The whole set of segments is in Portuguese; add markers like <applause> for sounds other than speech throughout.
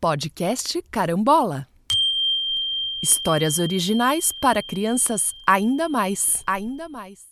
Podcast Carambola. Histórias originais para crianças ainda mais, ainda mais.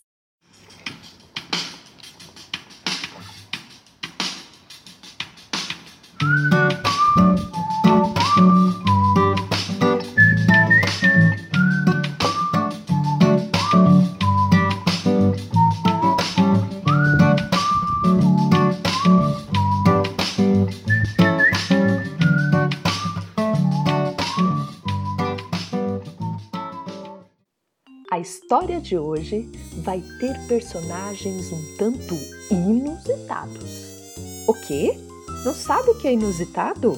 A história de hoje vai ter personagens um tanto inusitados. O quê? Não sabe o que é inusitado?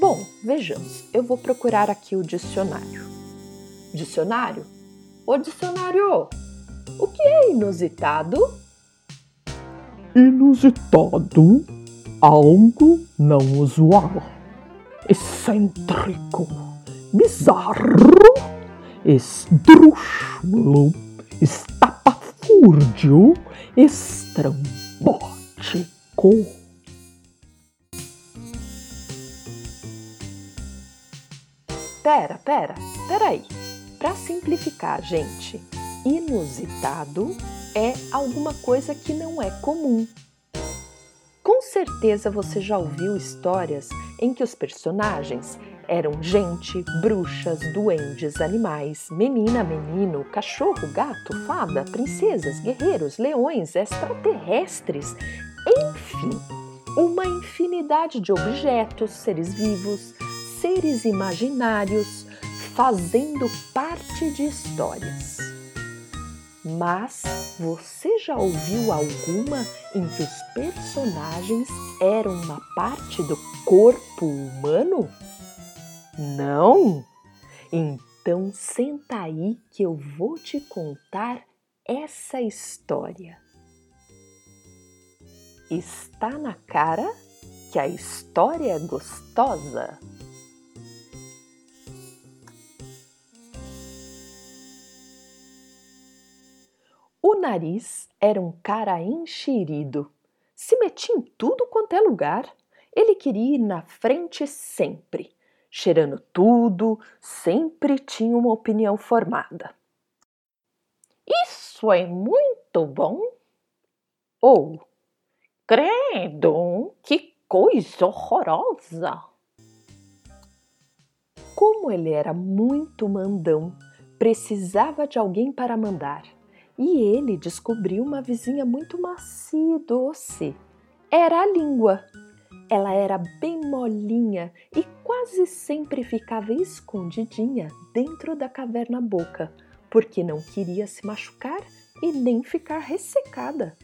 Bom, vejamos. Eu vou procurar aqui o dicionário. Dicionário? Ô dicionário! O que é inusitado? Inusitado, algo não usual, excêntrico, bizarro, esdrúxulo, estapafúrdio, estrambótico. Pera, pera, peraí. Para simplificar, gente, inusitado é alguma coisa que não é comum. Com certeza você já ouviu histórias em que os personagens eram gente, bruxas, duendes, animais, menina, menino, cachorro, gato, fada, princesas, guerreiros, leões, extraterrestres, enfim, uma infinidade de objetos, seres vivos, seres imaginários, fazendo parte de histórias. Mas você já ouviu alguma em que os personagens eram uma parte do corpo humano? Não? Então senta aí que eu vou te contar essa história. Está na cara que a história é gostosa? Nariz era um cara enxerido. Se metia em tudo quanto é lugar. Ele queria ir na frente sempre. Cheirando tudo, sempre tinha uma opinião formada. Isso é muito bom. Ou, credo, que coisa horrorosa. Como ele era muito mandão, precisava de alguém para mandar e ele descobriu uma vizinha muito macia e doce. Era a língua. Ela era bem molinha e quase sempre ficava escondidinha dentro da caverna boca, porque não queria se machucar e nem ficar ressecada.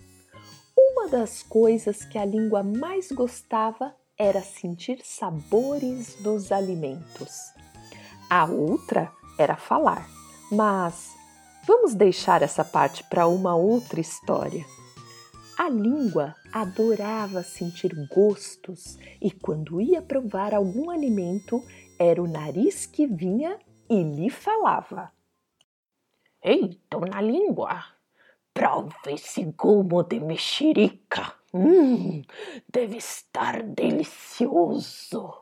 Uma das coisas que a língua mais gostava era sentir sabores dos alimentos. A outra era falar, mas Vamos deixar essa parte para uma outra história. A língua adorava sentir gostos e, quando ia provar algum alimento, era o nariz que vinha e lhe falava: Ei, dona língua, prove esse gomo de mexerica. Hum, deve estar delicioso.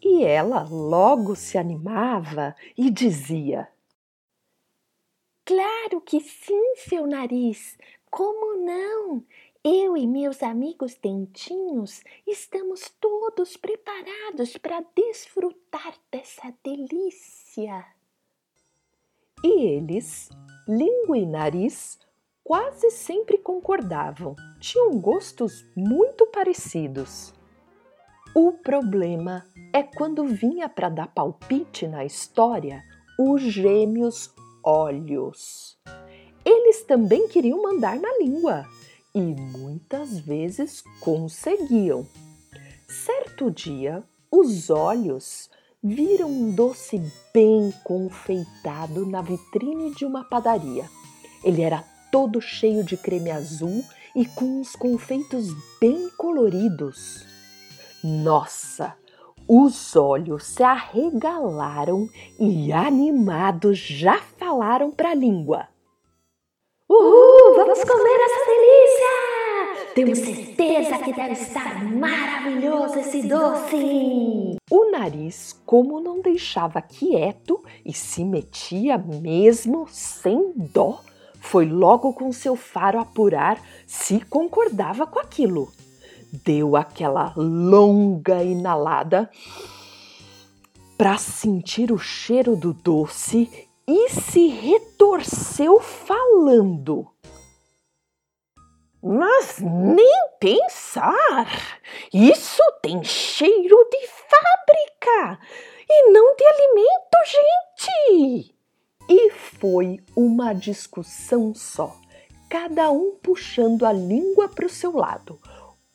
E ela logo se animava e dizia: Claro que sim, seu nariz. Como não? Eu e meus amigos dentinhos estamos todos preparados para desfrutar dessa delícia. E eles, língua e nariz, quase sempre concordavam. Tinham gostos muito parecidos. O problema é quando vinha para dar palpite na história os gêmeos olhos. Eles também queriam mandar na língua e muitas vezes conseguiam. Certo dia, os olhos viram um doce bem confeitado na vitrine de uma padaria. Ele era todo cheio de creme azul e com uns confeitos bem coloridos. Nossa, os olhos se arregalaram e, animados, já falaram para a língua. Uhul, vamos comer essa delícia! Tenho certeza que deve estar maravilhoso esse doce! O nariz, como não deixava quieto e se metia mesmo sem dó, foi logo com seu faro apurar se concordava com aquilo. Deu aquela longa inalada para sentir o cheiro do doce e se retorceu falando. Mas nem pensar! Isso tem cheiro de fábrica e não de alimento, gente! E foi uma discussão só, cada um puxando a língua para o seu lado.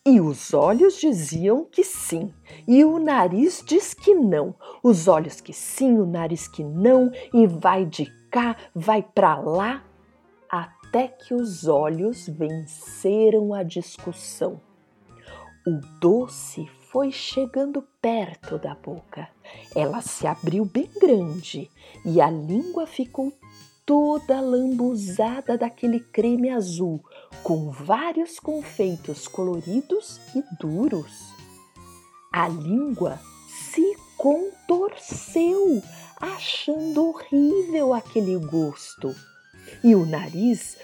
E os olhos diziam que sim, e o nariz diz que não. Os olhos que sim, o nariz que não, e vai de cá, vai para lá, até que os olhos venceram a discussão. O doce foi chegando perto da boca. Ela se abriu bem grande e a língua ficou toda lambuzada daquele creme azul, com vários confeitos coloridos e duros. A língua se contorceu, achando horrível aquele gosto e o nariz,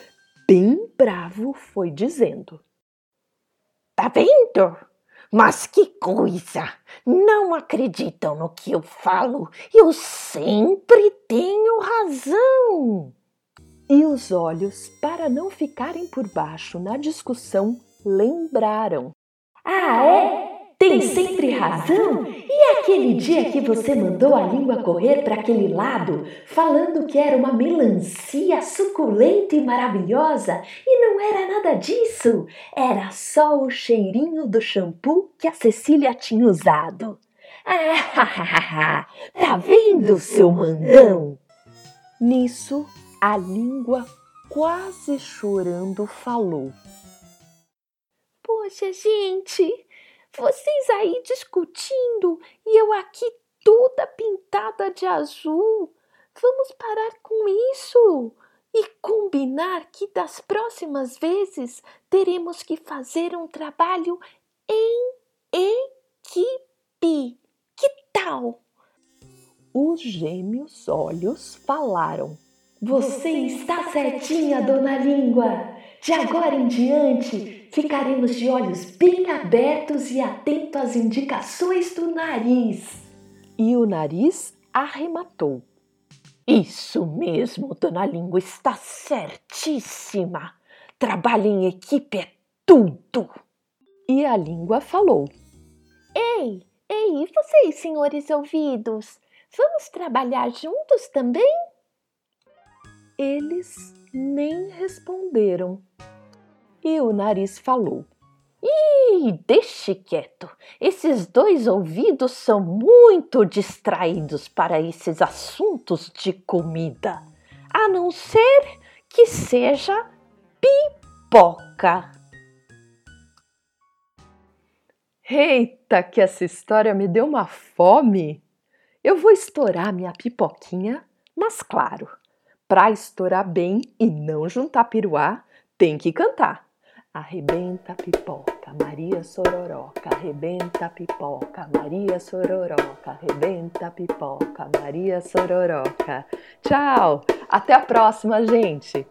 bem bravo, foi dizendo: Tá vendo? Mas que coisa! Não acreditam no que eu falo. Eu sempre tenho razão. E os olhos, para não ficarem por baixo na discussão, lembraram: Ah, é? Tem sempre razão? E aquele dia que você mandou a língua correr para aquele lado, falando que era uma melancia suculenta e maravilhosa, e não era nada disso? Era só o cheirinho do shampoo que a Cecília tinha usado. Ah, <laughs> tá vendo, seu mandão? Nisso, a língua, quase chorando, falou: Poxa, gente, vocês aí discutindo e eu aqui toda pintada de azul. Vamos parar com isso e combinar que das próximas vezes teremos que fazer um trabalho em equipe. Que tal? Os gêmeos olhos falaram. Você está certinha, dona Língua. De agora em diante, ficaremos de olhos bem abertos e atentos às indicações do nariz. E o nariz arrematou. Isso mesmo, dona Língua, está certíssima. Trabalho em equipe é tudo. E a língua falou: Ei, ei, vocês, senhores ouvidos, vamos trabalhar juntos também? Eles nem responderam. E o nariz falou: Ih, deixe quieto. Esses dois ouvidos são muito distraídos para esses assuntos de comida, a não ser que seja pipoca. Eita, que essa história me deu uma fome! Eu vou estourar minha pipoquinha, mas claro, para estourar bem e não juntar piruá, tem que cantar. Arrebenta pipoca, Maria Sororoca, arrebenta pipoca, Maria Sororoca, arrebenta pipoca, Maria Sororoca. Tchau, até a próxima, gente.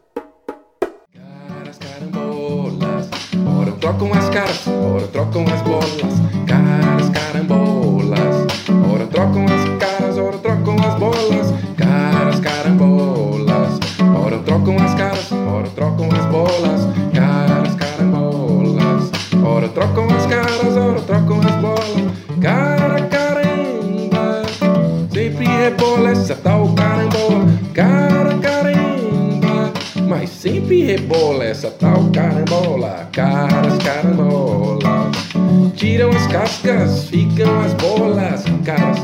Caras, carambolas, ora trocam as caras, ora trocam as bolas. Caras, carambolas, ora trocam as caras, ora trocam as bolas. Carambola. Caras, carambolas, tiram as cascas, ficam as bolas. Caras,